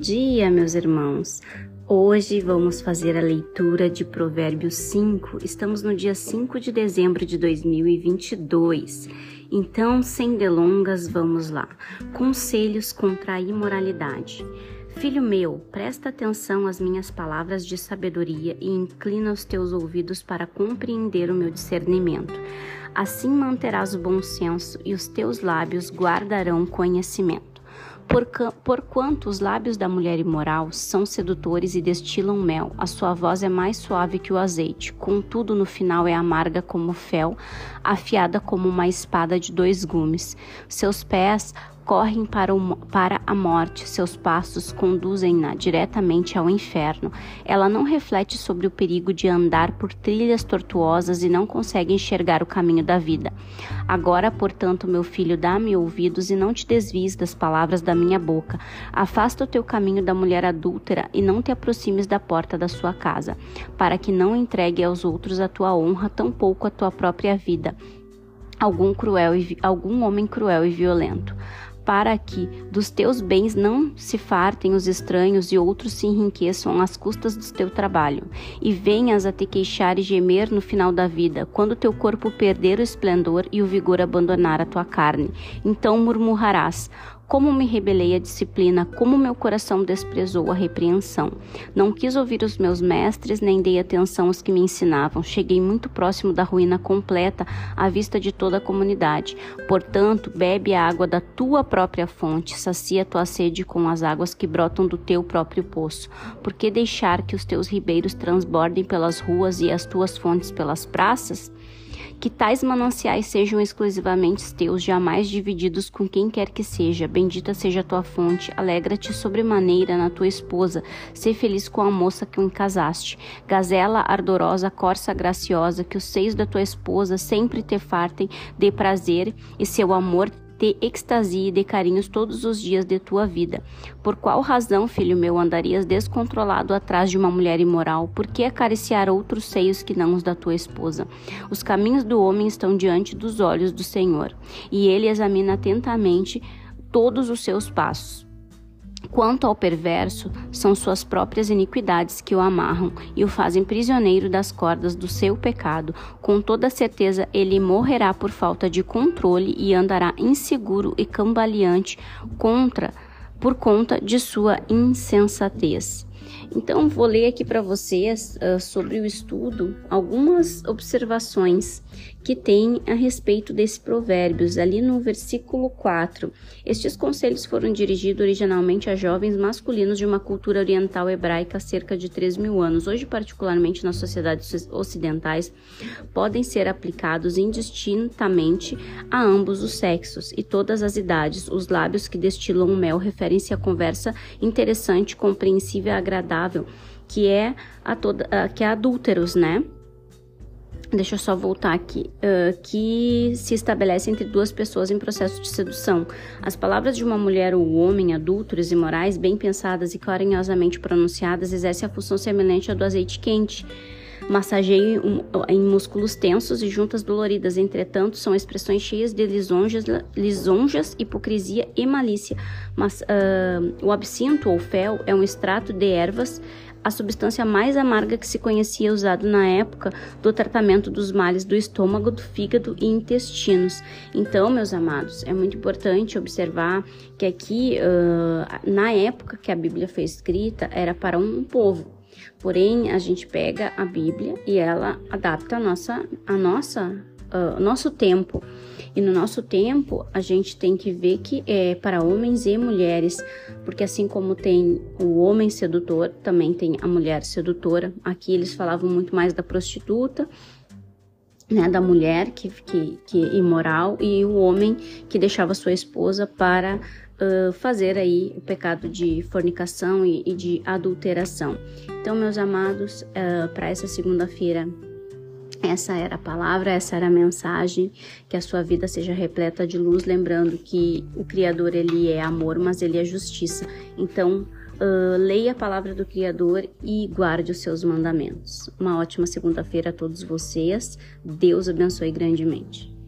dia, meus irmãos! Hoje vamos fazer a leitura de Provérbios 5. Estamos no dia 5 de dezembro de 2022. Então, sem delongas, vamos lá. Conselhos contra a imoralidade. Filho meu, presta atenção às minhas palavras de sabedoria e inclina os teus ouvidos para compreender o meu discernimento. Assim manterás o bom senso e os teus lábios guardarão conhecimento. Porquanto os lábios da mulher imoral são sedutores e destilam mel, a sua voz é mais suave que o azeite, contudo no final é amarga como fel, afiada como uma espada de dois gumes. Seus pés correm para, o, para a morte, seus passos conduzem-na diretamente ao inferno. Ela não reflete sobre o perigo de andar por trilhas tortuosas e não consegue enxergar o caminho da vida. Agora, portanto, meu filho, dá-me ouvidos e não te desvies das palavras da minha boca. Afasta o teu caminho da mulher adúltera e não te aproximes da porta da sua casa, para que não entregue aos outros a tua honra, tampouco a tua própria vida algum cruel e, algum homem cruel e violento para que dos teus bens não se fartem os estranhos e outros se enriqueçam às custas do teu trabalho, e venhas a te queixar e gemer no final da vida, quando teu corpo perder o esplendor e o vigor abandonar a tua carne. Então murmurarás: como me rebelei à disciplina, como meu coração desprezou a repreensão. Não quis ouvir os meus mestres, nem dei atenção aos que me ensinavam. Cheguei muito próximo da ruína completa à vista de toda a comunidade. Portanto, bebe a água da tua própria fonte, sacia tua sede com as águas que brotam do teu próprio poço. Por que deixar que os teus ribeiros transbordem pelas ruas e as tuas fontes pelas praças? Que tais mananciais sejam exclusivamente teus, jamais divididos com quem quer que seja. Bendita seja a tua fonte, alegra-te sobremaneira na tua esposa, sê feliz com a moça que o encasaste. Gazela ardorosa, corça graciosa, que os seios da tua esposa sempre te fartem de prazer e seu amor te extasie de carinhos todos os dias de tua vida. Por qual razão, filho meu, andarias descontrolado atrás de uma mulher imoral? Por que acariciar outros seios que não os da tua esposa? Os caminhos do homem estão diante dos olhos do Senhor, e ele examina atentamente todos os seus passos. Quanto ao perverso, são suas próprias iniquidades que o amarram e o fazem prisioneiro das cordas do seu pecado. Com toda certeza, ele morrerá por falta de controle e andará inseguro e cambaleante contra por conta de sua insensatez. Então, vou ler aqui para vocês uh, sobre o estudo algumas observações que tem a respeito desses provérbios, ali no versículo 4. Estes conselhos foram dirigidos originalmente a jovens masculinos de uma cultura oriental hebraica há cerca de 3 mil anos. Hoje, particularmente nas sociedades ocidentais, podem ser aplicados indistintamente a ambos os sexos e todas as idades. Os lábios que destilam o mel referem-se à conversa interessante, compreensível e agradável, que é a toda, a, que é adúlteros, né? deixa eu só voltar aqui, uh, que se estabelece entre duas pessoas em processo de sedução. As palavras de uma mulher ou homem, adúlteros e morais, bem pensadas e carinhosamente pronunciadas, exercem a função semelhante à do azeite quente. Massageio em músculos tensos e juntas doloridas, entretanto, são expressões cheias de lisonjas, lisonjas hipocrisia e malícia. Mas uh, o absinto ou fel é um extrato de ervas a substância mais amarga que se conhecia usado na época do tratamento dos males do estômago, do fígado e intestinos. Então, meus amados, é muito importante observar que aqui, uh, na época que a Bíblia foi escrita, era para um povo. Porém, a gente pega a Bíblia e ela adapta a nossa, a nossa, uh, nosso tempo. E no nosso tempo, a gente tem que ver que é para homens e mulheres, porque assim como tem o homem sedutor, também tem a mulher sedutora. Aqui eles falavam muito mais da prostituta, né, da mulher que, que, que é imoral e o homem que deixava sua esposa para uh, fazer aí o pecado de fornicação e, e de adulteração. Então, meus amados, uh, para essa segunda-feira essa era a palavra, essa era a mensagem, que a sua vida seja repleta de luz, lembrando que o Criador ele é amor, mas ele é justiça. Então, uh, leia a palavra do Criador e guarde os seus mandamentos. Uma ótima segunda-feira a todos vocês. Deus abençoe grandemente.